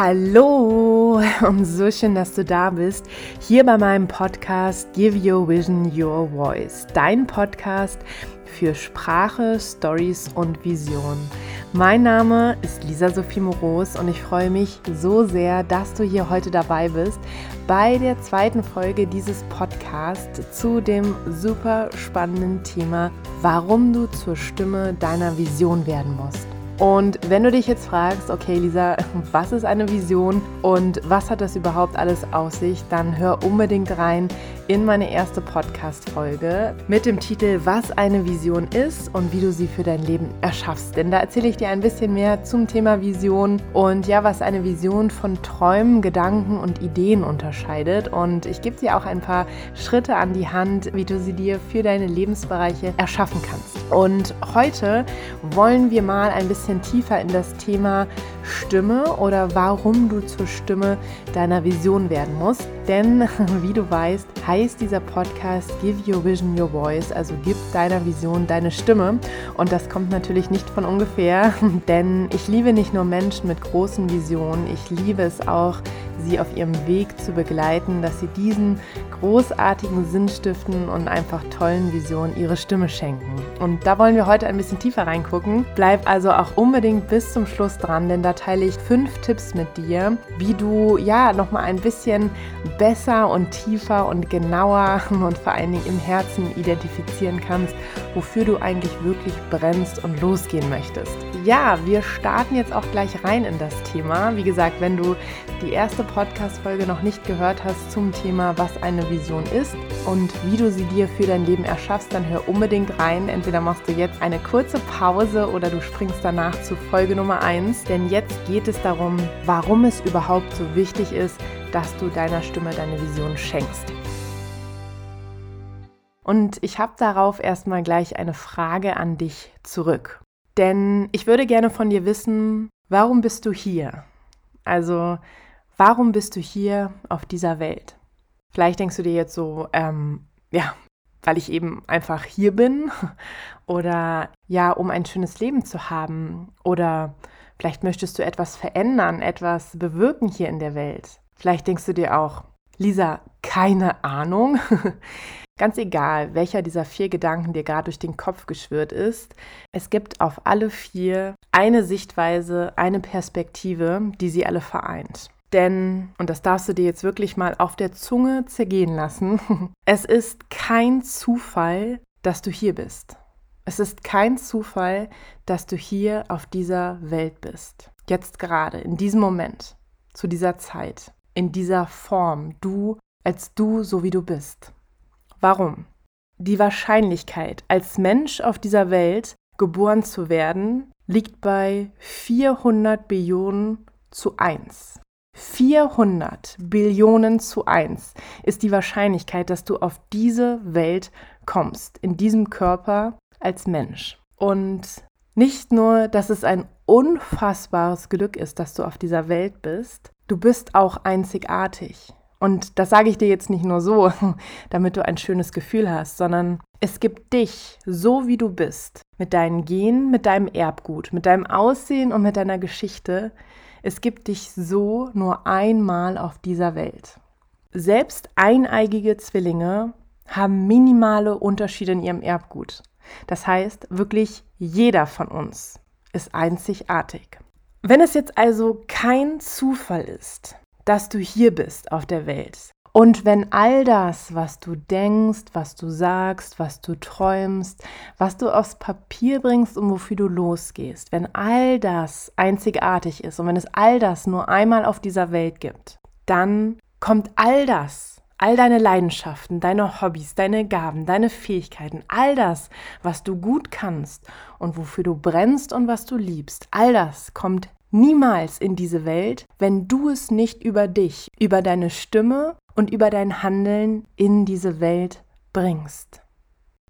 Hallo und so schön, dass du da bist. Hier bei meinem Podcast Give Your Vision Your Voice. Dein Podcast für Sprache, Stories und Vision. Mein Name ist Lisa Sophie Moros und ich freue mich so sehr, dass du hier heute dabei bist bei der zweiten Folge dieses Podcasts zu dem super spannenden Thema, warum du zur Stimme deiner Vision werden musst. Und wenn du dich jetzt fragst, okay Lisa, was ist eine Vision und was hat das überhaupt alles aus sich, dann hör unbedingt rein in meine erste Podcast-Folge mit dem Titel Was eine Vision ist und wie du sie für dein Leben erschaffst. Denn da erzähle ich dir ein bisschen mehr zum Thema Vision und ja, was eine Vision von Träumen, Gedanken und Ideen unterscheidet. Und ich gebe dir auch ein paar Schritte an die Hand, wie du sie dir für deine Lebensbereiche erschaffen kannst. Und heute wollen wir mal ein bisschen tiefer in das Thema Stimme oder warum du zur Stimme deiner Vision werden musst. Denn wie du weißt, heißt dieser Podcast Give Your Vision Your Voice, also gib deiner Vision deine Stimme. Und das kommt natürlich nicht von ungefähr, denn ich liebe nicht nur Menschen mit großen Visionen, ich liebe es auch, sie auf ihrem Weg zu begleiten, dass sie diesen großartigen Sinnstiften und einfach tollen Visionen ihre Stimme schenken. Und da wollen wir heute ein bisschen tiefer reingucken. Bleib also auch unbedingt bis zum Schluss dran, denn da teile ich fünf Tipps mit dir, wie du ja nochmal ein bisschen besser und tiefer und genauer und vor allen Dingen im Herzen identifizieren kannst, wofür du eigentlich wirklich brennst und losgehen möchtest. Ja, wir starten jetzt auch gleich rein in das Thema. Wie gesagt, wenn du die erste Podcast-Folge noch nicht gehört hast zum Thema, was eine Vision ist und wie du sie dir für dein Leben erschaffst, dann hör unbedingt rein. Entweder machst du jetzt eine kurze Pause oder du springst danach zu Folge Nummer 1, denn jetzt geht es darum, warum es überhaupt so wichtig ist, dass du deiner Stimme deine Vision schenkst. Und ich habe darauf erstmal gleich eine Frage an dich zurück. Denn ich würde gerne von dir wissen, warum bist du hier? Also, warum bist du hier auf dieser Welt? Vielleicht denkst du dir jetzt so, ähm, ja, weil ich eben einfach hier bin oder ja, um ein schönes Leben zu haben oder vielleicht möchtest du etwas verändern, etwas bewirken hier in der Welt. Vielleicht denkst du dir auch, Lisa, keine Ahnung. Ganz egal, welcher dieser vier Gedanken dir gerade durch den Kopf geschwirrt ist, es gibt auf alle vier eine Sichtweise, eine Perspektive, die sie alle vereint. Denn, und das darfst du dir jetzt wirklich mal auf der Zunge zergehen lassen, es ist kein Zufall, dass du hier bist. Es ist kein Zufall, dass du hier auf dieser Welt bist. Jetzt gerade, in diesem Moment, zu dieser Zeit, in dieser Form, du als du, so wie du bist. Warum? Die Wahrscheinlichkeit, als Mensch auf dieser Welt geboren zu werden, liegt bei 400 Billionen zu 1. 400 Billionen zu 1 ist die Wahrscheinlichkeit, dass du auf diese Welt kommst, in diesem Körper als Mensch. Und nicht nur, dass es ein unfassbares Glück ist, dass du auf dieser Welt bist, du bist auch einzigartig. Und das sage ich dir jetzt nicht nur so, damit du ein schönes Gefühl hast, sondern es gibt dich, so wie du bist, mit deinen Genen, mit deinem Erbgut, mit deinem Aussehen und mit deiner Geschichte. Es gibt dich so nur einmal auf dieser Welt. Selbst eineigige Zwillinge haben minimale Unterschiede in ihrem Erbgut. Das heißt, wirklich jeder von uns ist einzigartig. Wenn es jetzt also kein Zufall ist, dass du hier bist auf der Welt. Und wenn all das, was du denkst, was du sagst, was du träumst, was du aufs Papier bringst und wofür du losgehst, wenn all das einzigartig ist und wenn es all das nur einmal auf dieser Welt gibt, dann kommt all das, all deine Leidenschaften, deine Hobbys, deine Gaben, deine Fähigkeiten, all das, was du gut kannst und wofür du brennst und was du liebst, all das kommt niemals in diese Welt, wenn du es nicht über dich, über deine Stimme und über dein Handeln in diese Welt bringst.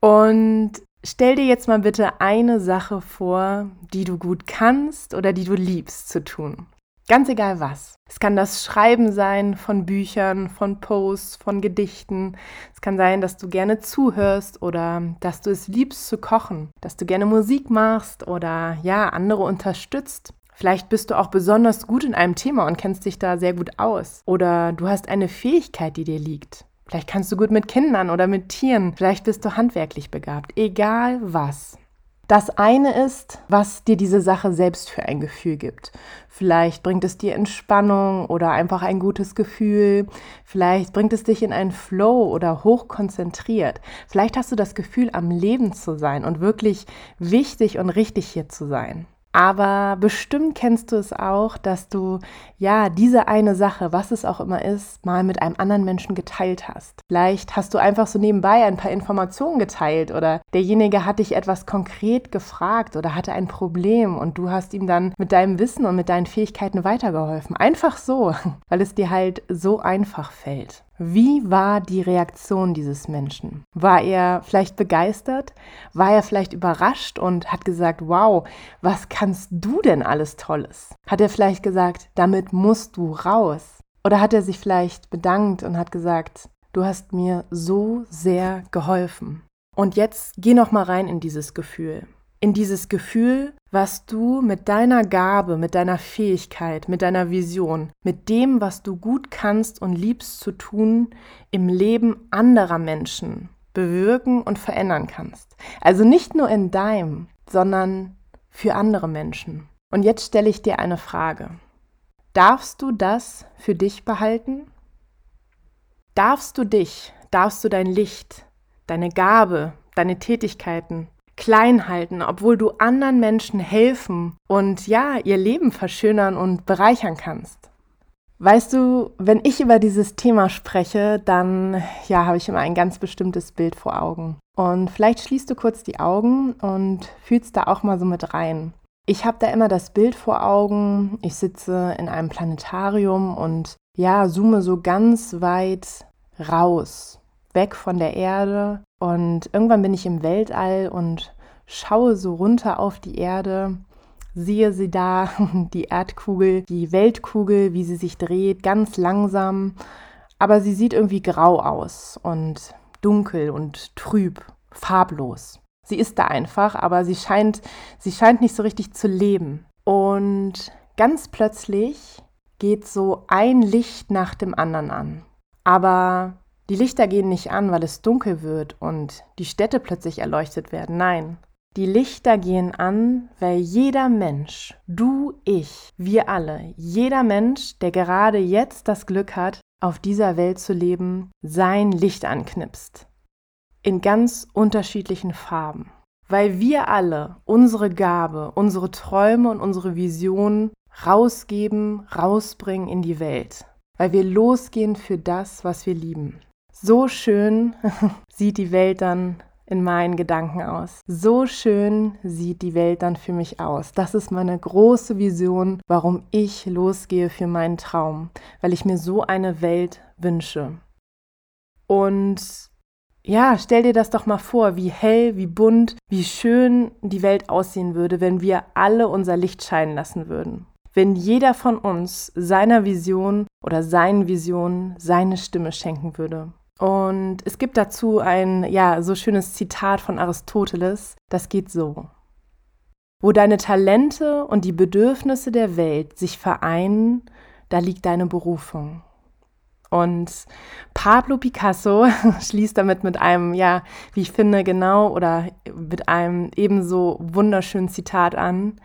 Und stell dir jetzt mal bitte eine Sache vor, die du gut kannst oder die du liebst zu tun. Ganz egal was. Es kann das Schreiben sein von Büchern, von Posts, von Gedichten. Es kann sein, dass du gerne zuhörst oder dass du es liebst zu kochen, dass du gerne Musik machst oder ja, andere unterstützt Vielleicht bist du auch besonders gut in einem Thema und kennst dich da sehr gut aus. Oder du hast eine Fähigkeit, die dir liegt. Vielleicht kannst du gut mit Kindern oder mit Tieren. Vielleicht bist du handwerklich begabt. Egal was. Das eine ist, was dir diese Sache selbst für ein Gefühl gibt. Vielleicht bringt es dir Entspannung oder einfach ein gutes Gefühl. Vielleicht bringt es dich in einen Flow oder hochkonzentriert. Vielleicht hast du das Gefühl, am Leben zu sein und wirklich wichtig und richtig hier zu sein. Aber bestimmt kennst du es auch, dass du ja diese eine Sache, was es auch immer ist, mal mit einem anderen Menschen geteilt hast. Vielleicht hast du einfach so nebenbei ein paar Informationen geteilt oder derjenige hat dich etwas konkret gefragt oder hatte ein Problem und du hast ihm dann mit deinem Wissen und mit deinen Fähigkeiten weitergeholfen. Einfach so, weil es dir halt so einfach fällt. Wie war die Reaktion dieses Menschen? War er vielleicht begeistert? War er vielleicht überrascht und hat gesagt, wow, was kannst du denn alles Tolles? Hat er vielleicht gesagt, damit musst du raus? Oder hat er sich vielleicht bedankt und hat gesagt, du hast mir so sehr geholfen? Und jetzt geh noch mal rein in dieses Gefühl in dieses Gefühl, was du mit deiner Gabe, mit deiner Fähigkeit, mit deiner Vision, mit dem, was du gut kannst und liebst zu tun, im Leben anderer Menschen bewirken und verändern kannst. Also nicht nur in deinem, sondern für andere Menschen. Und jetzt stelle ich dir eine Frage. Darfst du das für dich behalten? Darfst du dich, darfst du dein Licht, deine Gabe, deine Tätigkeiten, klein halten, obwohl du anderen Menschen helfen und ja, ihr Leben verschönern und bereichern kannst. Weißt du, wenn ich über dieses Thema spreche, dann ja, habe ich immer ein ganz bestimmtes Bild vor Augen. Und vielleicht schließt du kurz die Augen und fühlst da auch mal so mit rein. Ich habe da immer das Bild vor Augen. Ich sitze in einem Planetarium und ja, zoome so ganz weit raus, weg von der Erde und irgendwann bin ich im Weltall und schaue so runter auf die Erde, sehe sie da, die Erdkugel, die Weltkugel, wie sie sich dreht, ganz langsam. Aber sie sieht irgendwie grau aus und dunkel und trüb, farblos. Sie ist da einfach, aber sie scheint, sie scheint nicht so richtig zu leben. Und ganz plötzlich geht so ein Licht nach dem anderen an. Aber die Lichter gehen nicht an, weil es dunkel wird und die Städte plötzlich erleuchtet werden. Nein. Die Lichter gehen an, weil jeder Mensch, du, ich, wir alle, jeder Mensch, der gerade jetzt das Glück hat, auf dieser Welt zu leben, sein Licht anknipst. In ganz unterschiedlichen Farben. Weil wir alle unsere Gabe, unsere Träume und unsere Visionen rausgeben, rausbringen in die Welt. Weil wir losgehen für das, was wir lieben. So schön sieht die Welt dann in meinen Gedanken aus. So schön sieht die Welt dann für mich aus. Das ist meine große Vision, warum ich losgehe für meinen Traum, weil ich mir so eine Welt wünsche. Und ja, stell dir das doch mal vor, wie hell, wie bunt, wie schön die Welt aussehen würde, wenn wir alle unser Licht scheinen lassen würden. Wenn jeder von uns seiner Vision oder seinen Visionen seine Stimme schenken würde. Und es gibt dazu ein, ja, so schönes Zitat von Aristoteles, das geht so. Wo deine Talente und die Bedürfnisse der Welt sich vereinen, da liegt deine Berufung. Und Pablo Picasso schließt damit mit einem, ja, wie ich finde, genau oder mit einem ebenso wunderschönen Zitat an.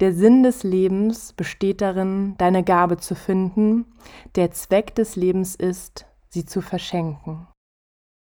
Der Sinn des Lebens besteht darin, deine Gabe zu finden. Der Zweck des Lebens ist, sie zu verschenken.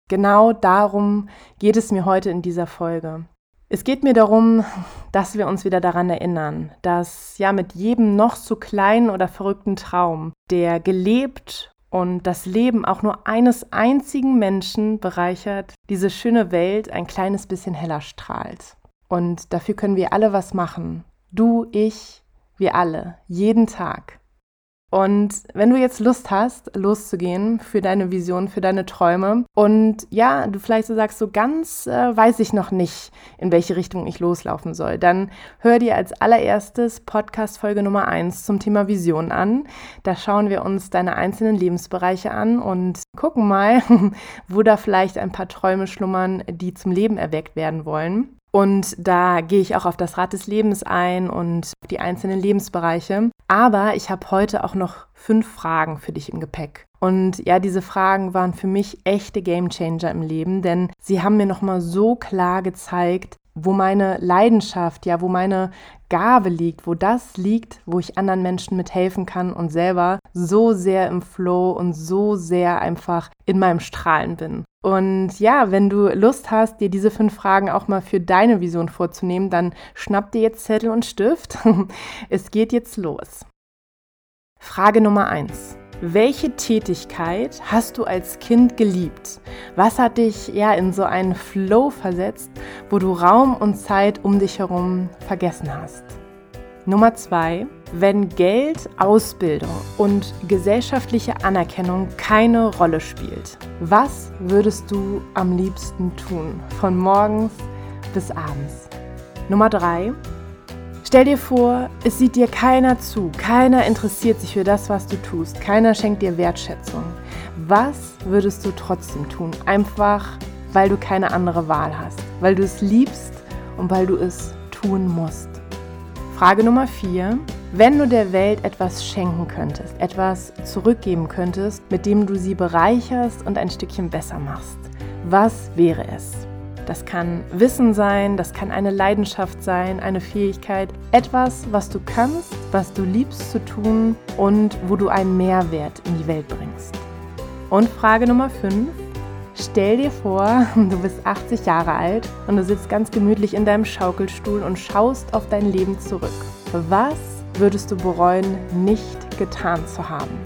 Genau darum geht es mir heute in dieser Folge. Es geht mir darum, dass wir uns wieder daran erinnern, dass ja mit jedem noch so kleinen oder verrückten Traum, der gelebt und das Leben auch nur eines einzigen Menschen bereichert, diese schöne Welt ein kleines bisschen heller strahlt. Und dafür können wir alle was machen. Du, ich, wir alle, jeden Tag. Und wenn du jetzt Lust hast, loszugehen für deine Vision, für deine Träume und ja, du vielleicht so sagst, so ganz äh, weiß ich noch nicht, in welche Richtung ich loslaufen soll, dann hör dir als allererstes Podcast Folge Nummer 1 zum Thema Vision an. Da schauen wir uns deine einzelnen Lebensbereiche an und gucken mal, wo da vielleicht ein paar Träume schlummern, die zum Leben erweckt werden wollen. Und da gehe ich auch auf das Rad des Lebens ein und die einzelnen Lebensbereiche. Aber ich habe heute auch noch fünf Fragen für dich im Gepäck. Und ja, diese Fragen waren für mich echte Gamechanger im Leben, denn sie haben mir nochmal so klar gezeigt, wo meine Leidenschaft, ja, wo meine Gabe liegt, wo das liegt, wo ich anderen Menschen mithelfen kann und selber so sehr im Flow und so sehr einfach in meinem Strahlen bin. Und ja, wenn du Lust hast, dir diese fünf Fragen auch mal für deine Vision vorzunehmen, dann schnapp dir jetzt Zettel und Stift. Es geht jetzt los. Frage Nummer eins. Welche Tätigkeit hast du als Kind geliebt? Was hat dich ja in so einen Flow versetzt, wo du Raum und Zeit um dich herum vergessen hast? Nummer zwei, wenn Geld, Ausbildung und gesellschaftliche Anerkennung keine Rolle spielt, was würdest du am liebsten tun, von morgens bis abends? Nummer drei, Stell dir vor, es sieht dir keiner zu, keiner interessiert sich für das, was du tust, keiner schenkt dir Wertschätzung. Was würdest du trotzdem tun? Einfach, weil du keine andere Wahl hast, weil du es liebst und weil du es tun musst. Frage Nummer 4. Wenn du der Welt etwas schenken könntest, etwas zurückgeben könntest, mit dem du sie bereicherst und ein Stückchen besser machst, was wäre es? Das kann Wissen sein, das kann eine Leidenschaft sein, eine Fähigkeit, etwas, was du kannst, was du liebst zu tun und wo du einen Mehrwert in die Welt bringst. Und Frage Nummer 5. Stell dir vor, du bist 80 Jahre alt und du sitzt ganz gemütlich in deinem Schaukelstuhl und schaust auf dein Leben zurück. Was würdest du bereuen, nicht getan zu haben?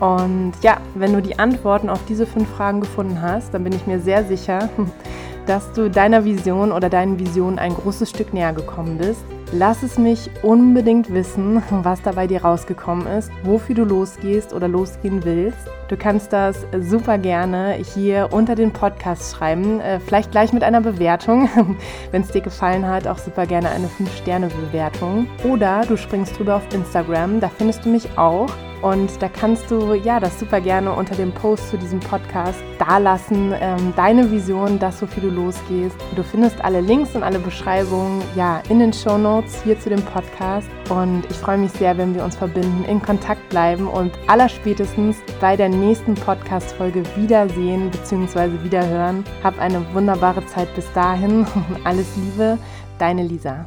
Und ja, wenn du die Antworten auf diese fünf Fragen gefunden hast, dann bin ich mir sehr sicher, dass du deiner Vision oder deinen Visionen ein großes Stück näher gekommen bist. Lass es mich unbedingt wissen, was da bei dir rausgekommen ist, wofür du losgehst oder losgehen willst. Du kannst das super gerne hier unter den Podcast schreiben, äh, vielleicht gleich mit einer Bewertung, wenn es dir gefallen hat, auch super gerne eine 5-Sterne-Bewertung. Oder du springst drüber auf Instagram, da findest du mich auch und da kannst du ja das super gerne unter dem Post zu diesem Podcast dalassen, ähm, deine Vision, das, wofür du losgehst. Du findest alle Links und alle Beschreibungen ja in den Show Notes hier zu dem Podcast. Und ich freue mich sehr, wenn wir uns verbinden, in Kontakt bleiben und allerspätestens bei der nächsten Podcast-Folge wiedersehen bzw. wiederhören. Hab eine wunderbare Zeit bis dahin. Alles Liebe, deine Lisa.